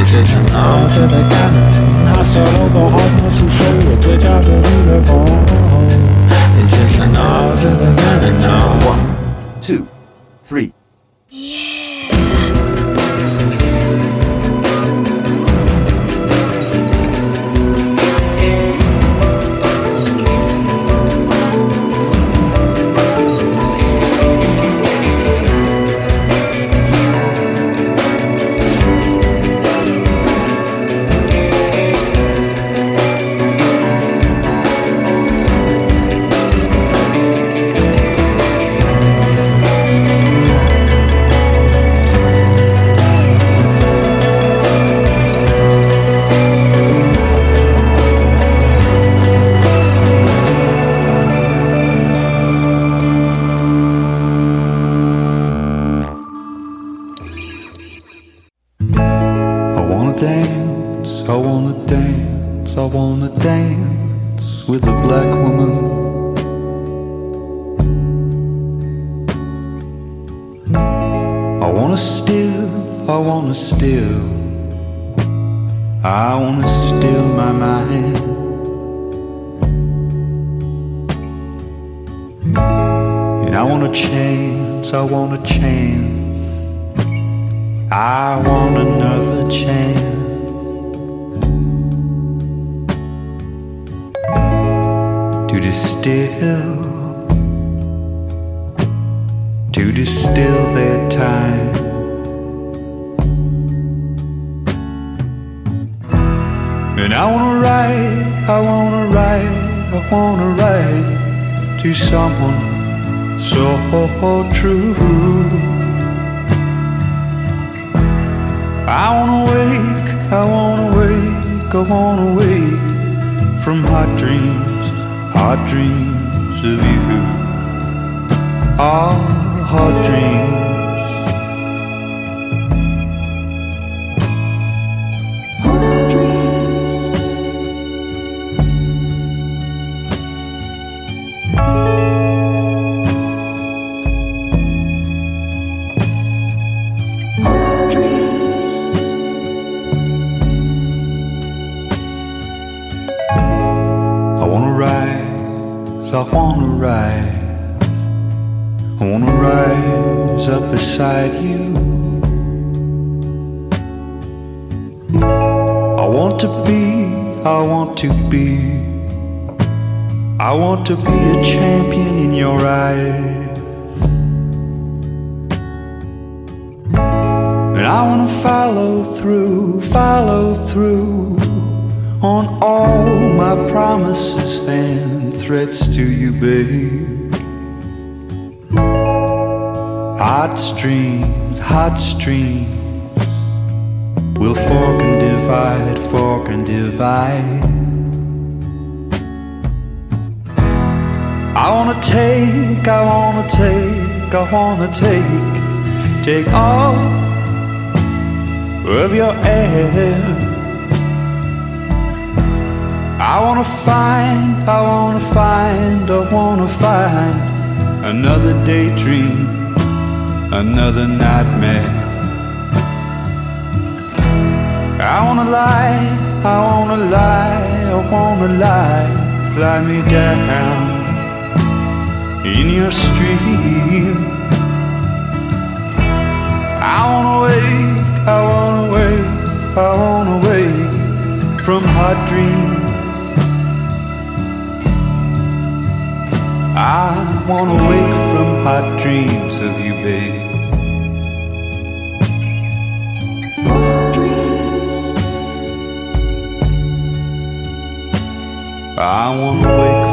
Is this an arm to the cannon? I saw who show it which I believe of all. Is this an arm to now? One, two, three. To distill, to distill their time. And I wanna write, I wanna write, I wanna write to someone so true. I wanna wake, I wanna wake, I wanna wake from hot dreams, hot dreams of you. Ah, hot dreams. Hot streams, hot streams We'll fork and divide, fork and divide. I wanna take, I wanna take, I wanna take, take all of your air. I wanna find, I wanna find, I wanna find another daydream, another nightmare. I wanna lie, I wanna lie, I wanna lie, lie me down in your stream. I wanna wake, I wanna wake, I wanna wake from hot dreams. I wanna wake from hot dreams of you, babe. I wanna wake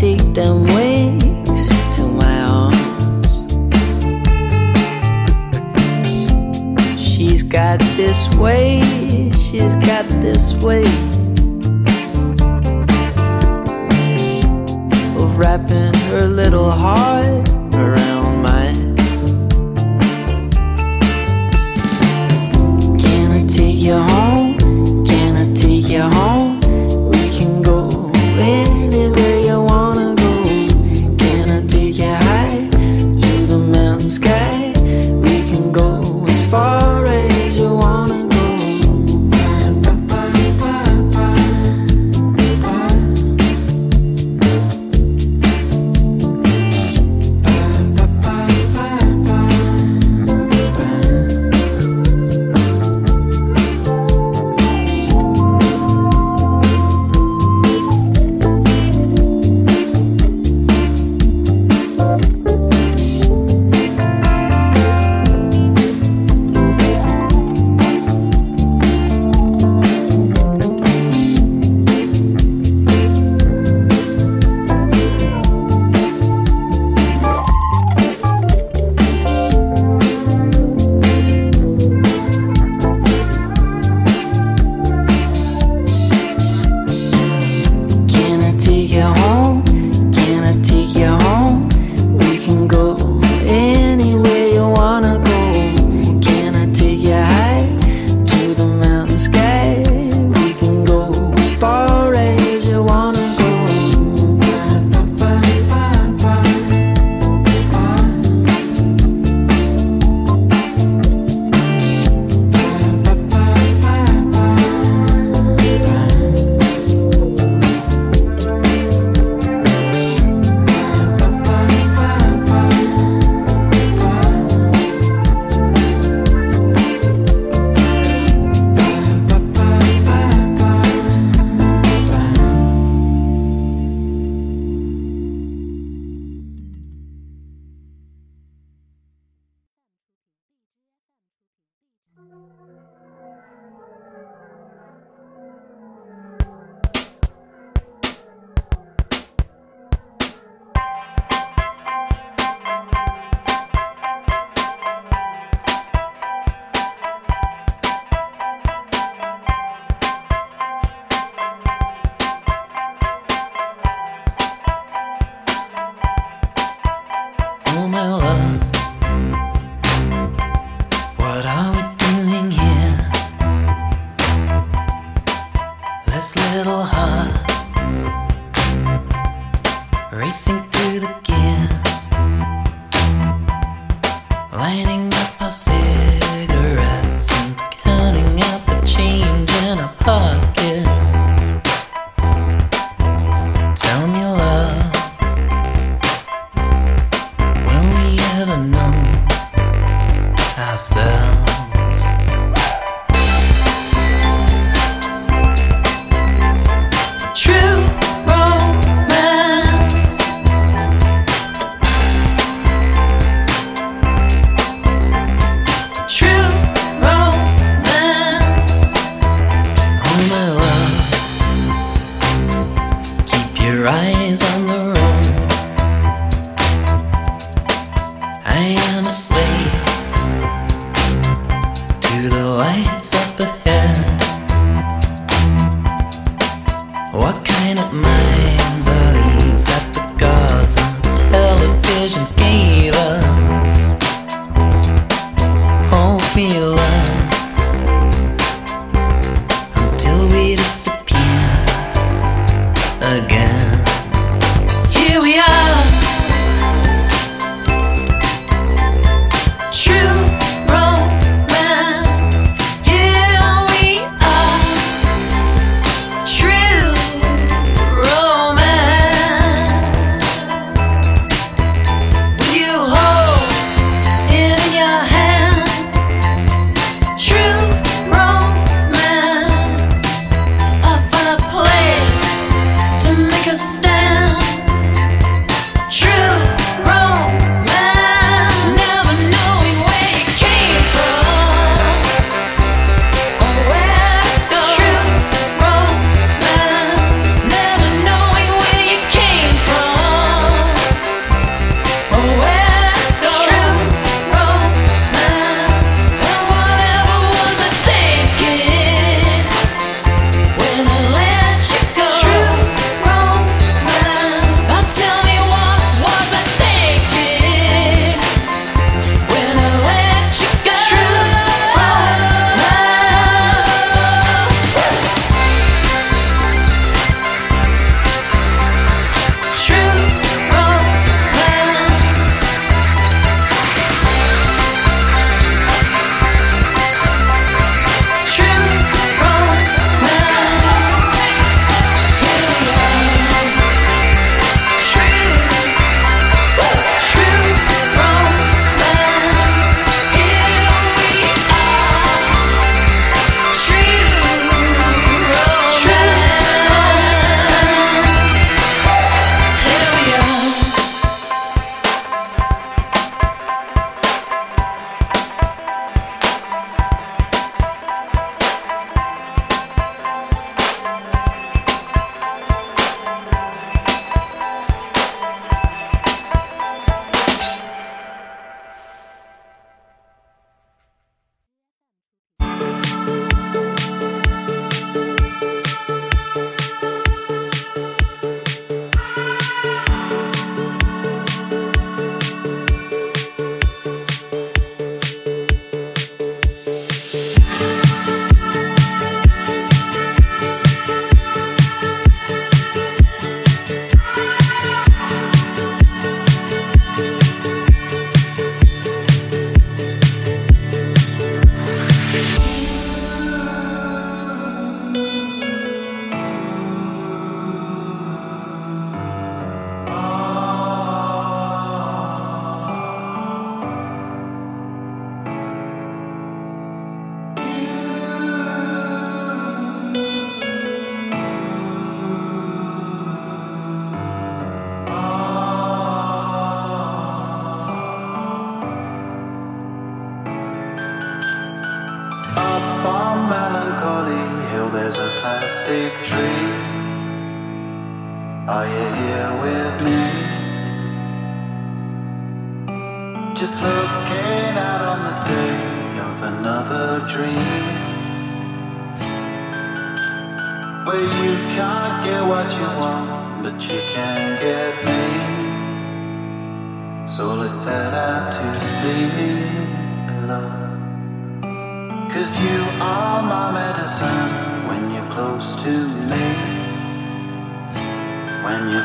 take them wings to my arms. She's got this way, she's got this way of wrapping her little heart.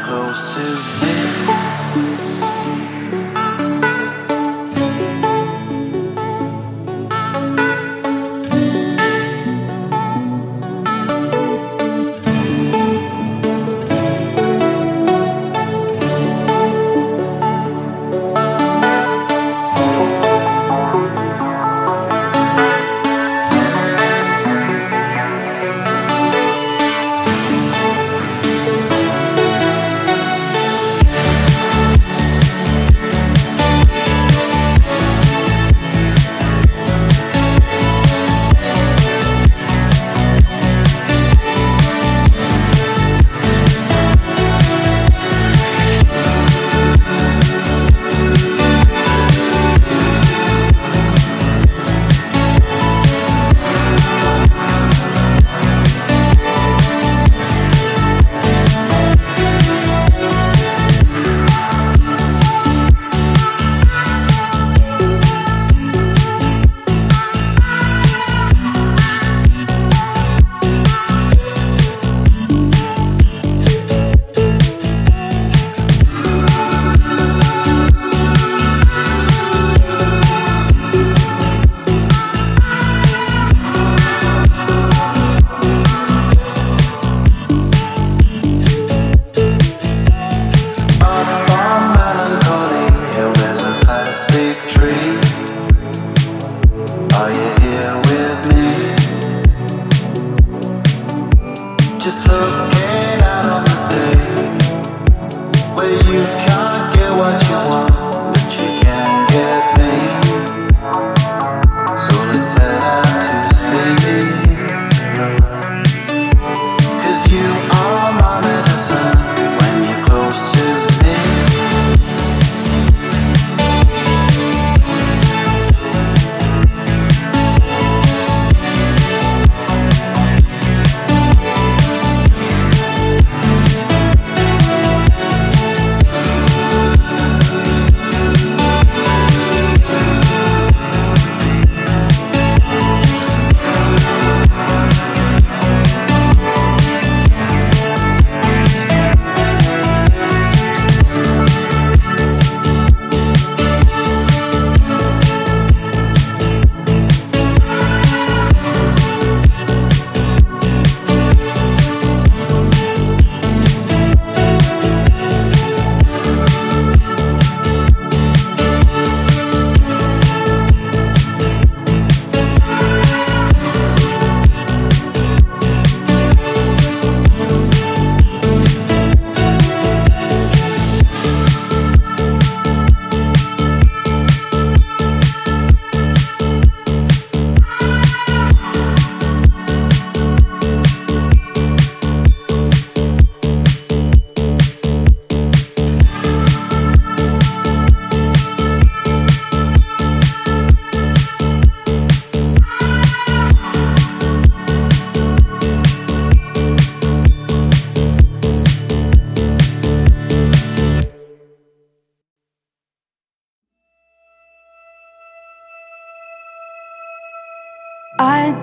Close to me.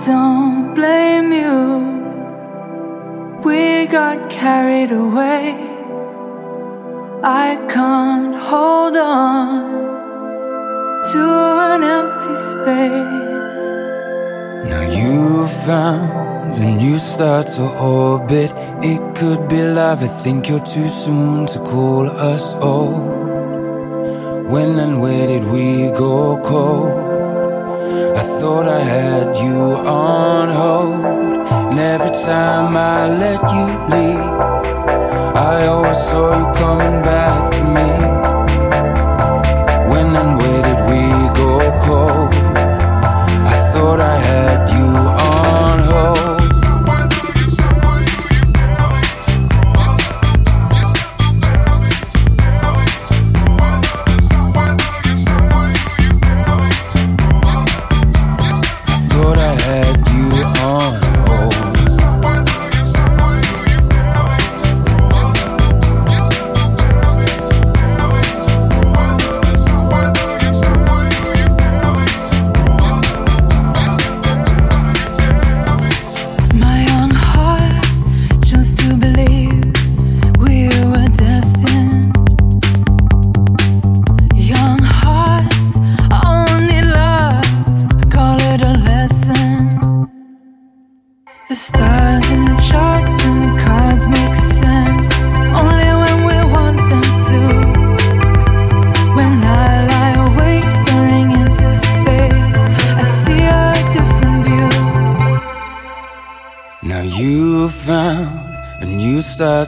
Don't blame you. We got carried away. I can't hold on to an empty space. Now you've found a new star to orbit. It could be love. I think you're too soon to call us old. When and where did we go cold? I thought I had you on hold. And every time I let you leave, I always saw you coming back to me.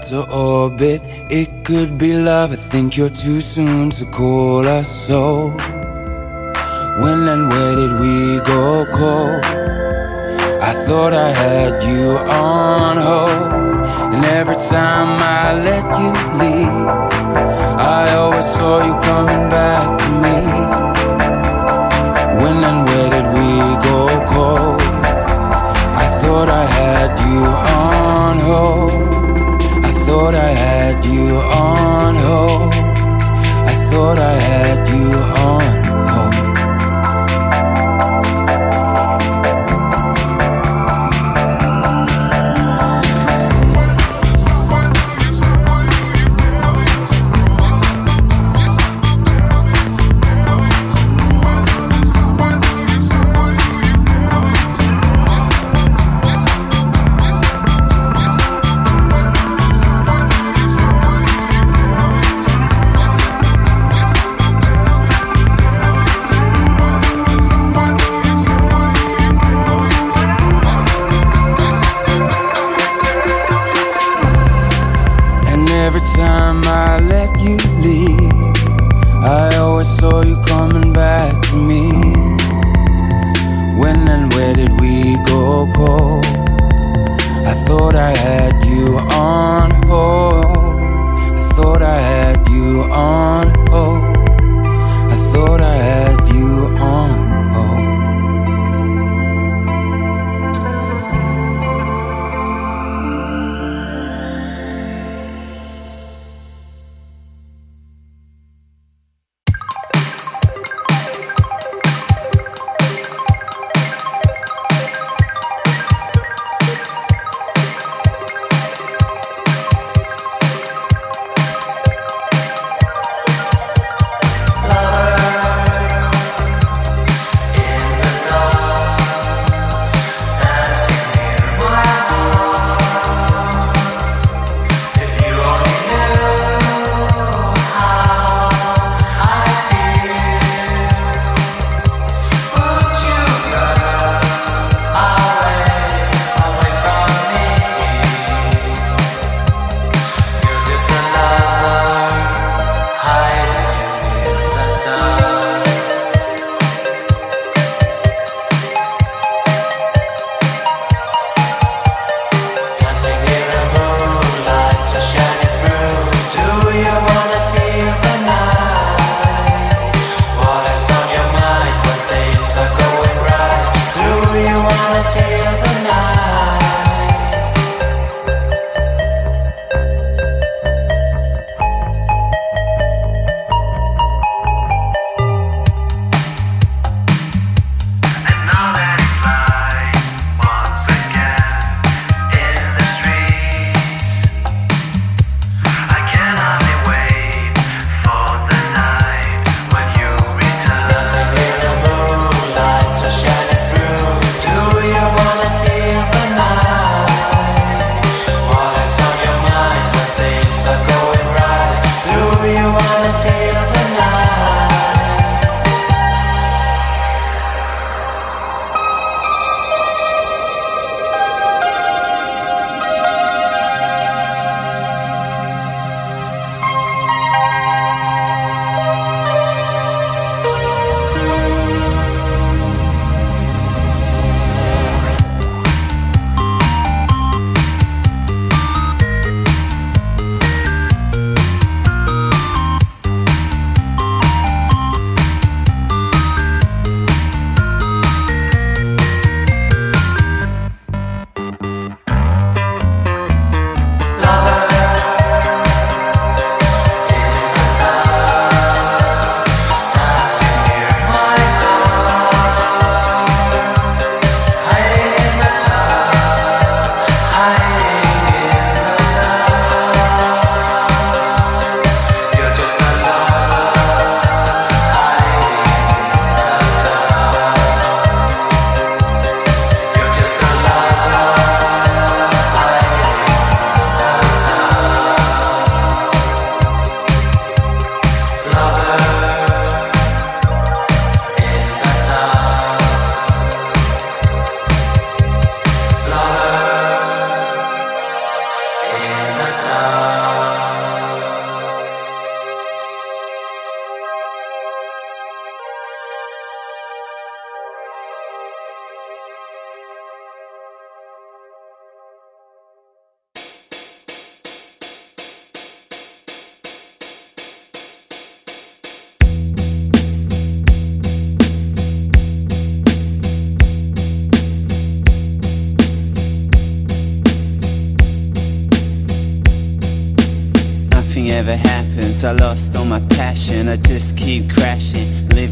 To orbit. It could be love, I think you're too soon to call us so. When and where did we go cold? I thought I had you on hold, and every time I let you leave, I always saw you coming back Thought I had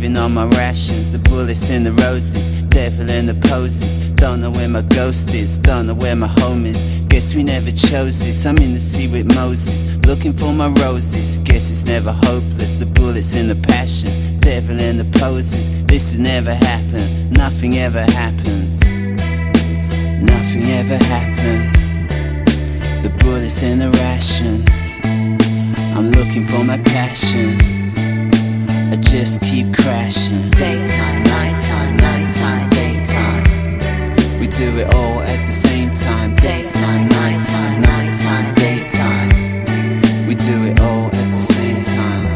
Living on my rations. The bullets and the roses. Devil and the poses. Don't know where my ghost is. Don't know where my home is. Guess we never chose this. I'm in the sea with Moses. Looking for my roses. Guess it's never hopeless. The bullets and the passion. Devil and the poses. This has never happened. Nothing ever happens. Nothing ever happened. The bullets and the rations. I'm looking for my passion. I just keep crashing. Daytime, nighttime, nighttime, daytime. We do it all at the same time. Daytime, nighttime, nighttime, daytime. We do it all at the same time.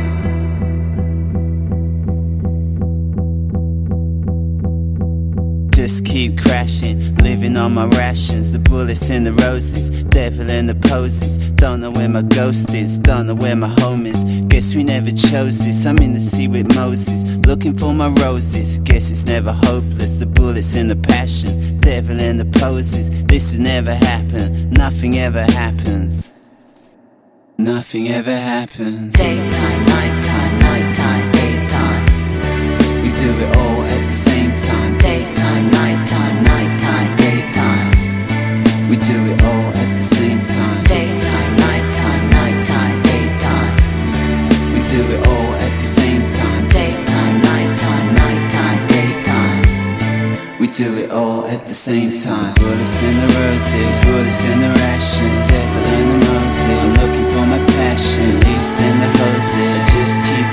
Just keep crashing, living on my rations. The bullets and the roses, devil and the poses. Don't know where my ghost is, don't know where my home is. Guess we never chose this. I'm in the sea with Moses, looking for my roses. Guess it's never hopeless. The bullets and the passion, devil and the poses. This has never happened, nothing ever happens. Nothing ever happens. Daytime, nighttime, nighttime, daytime. We do it all at the same time. Daytime, nighttime, nighttime. We do it all at the same time. Daytime, nighttime, nighttime, daytime. We do it all at the same time. Daytime, nighttime, nighttime, daytime. We do it all at the same time. Bullets in the roses, bullets in the ration, devil in the mosey. I'm looking for my passion, leaves in the hose. I just keep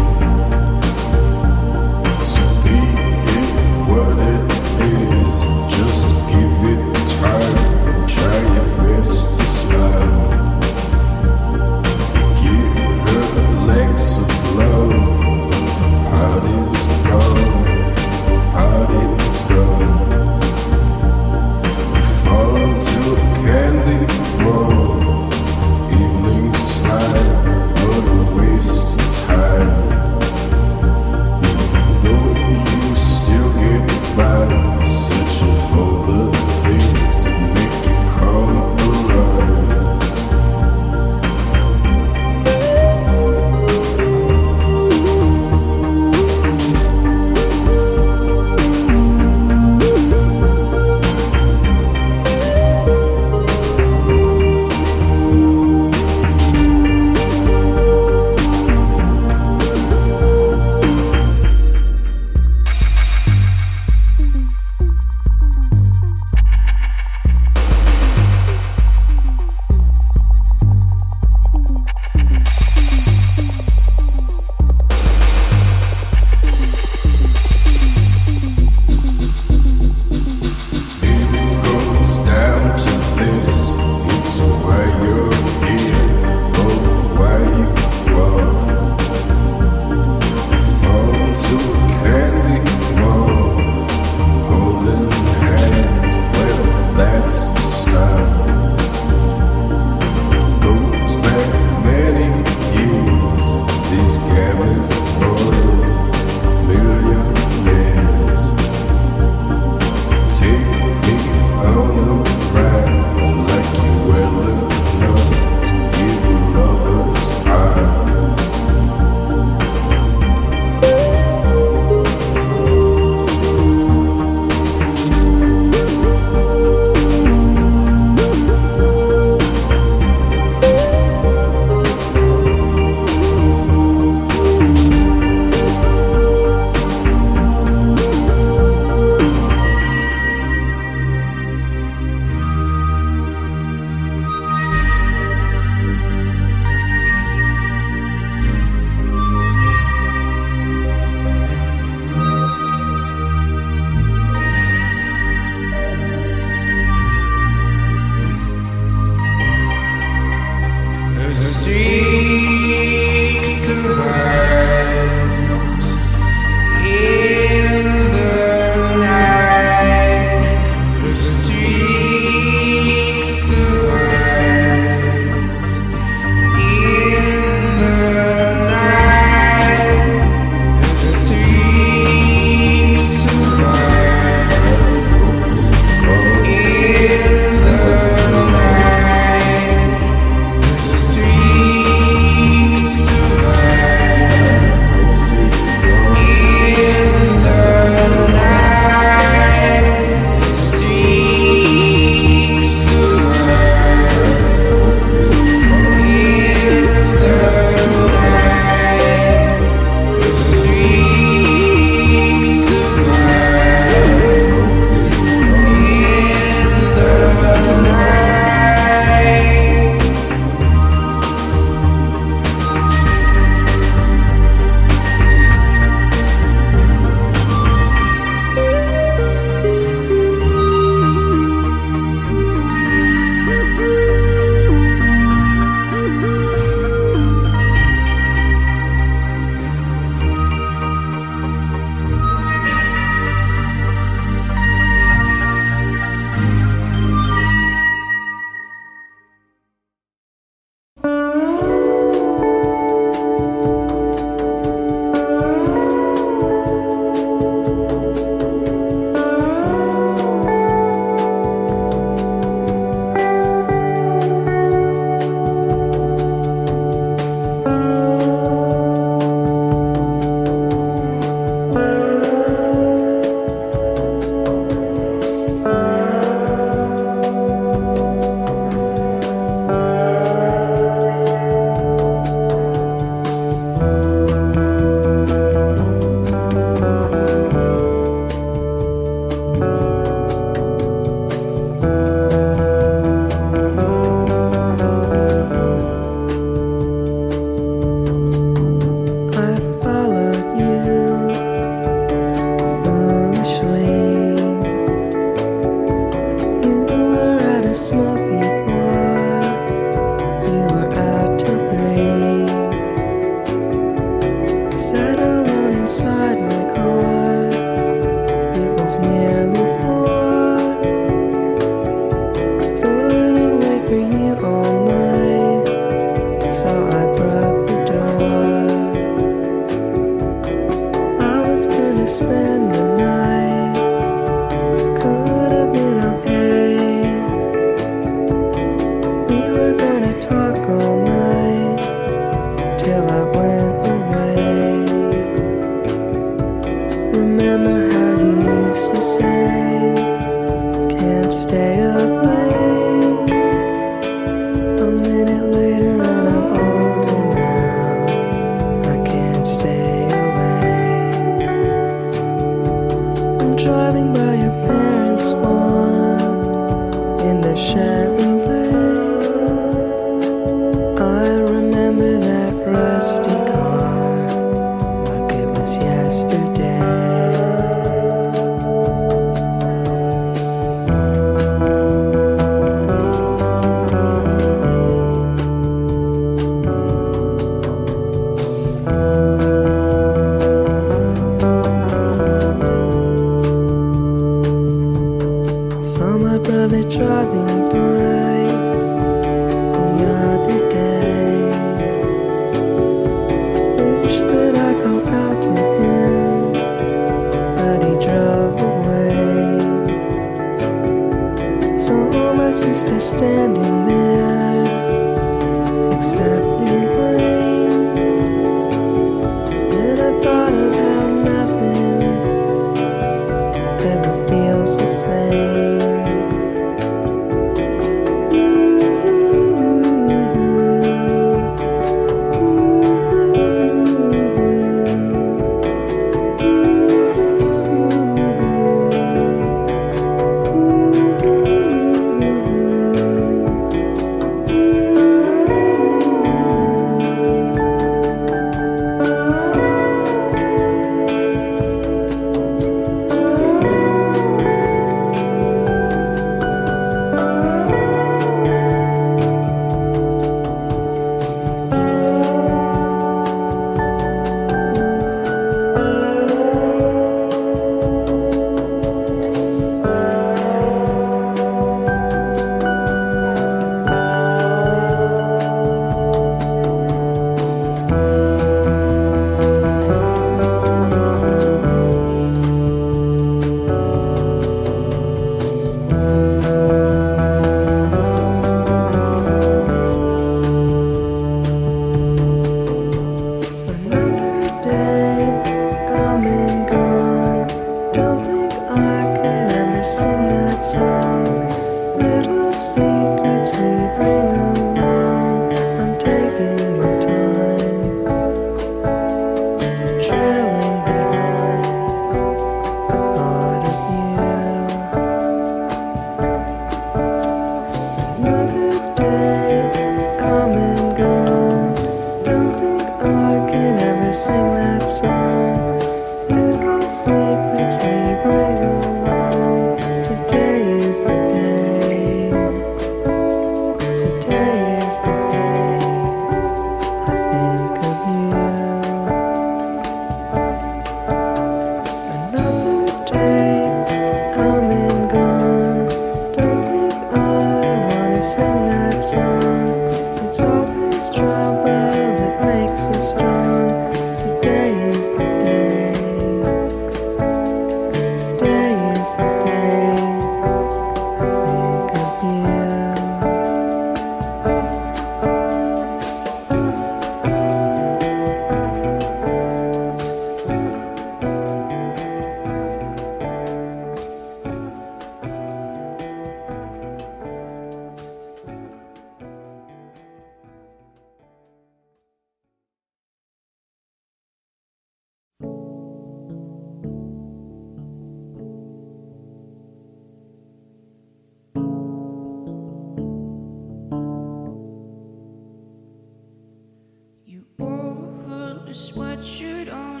said to be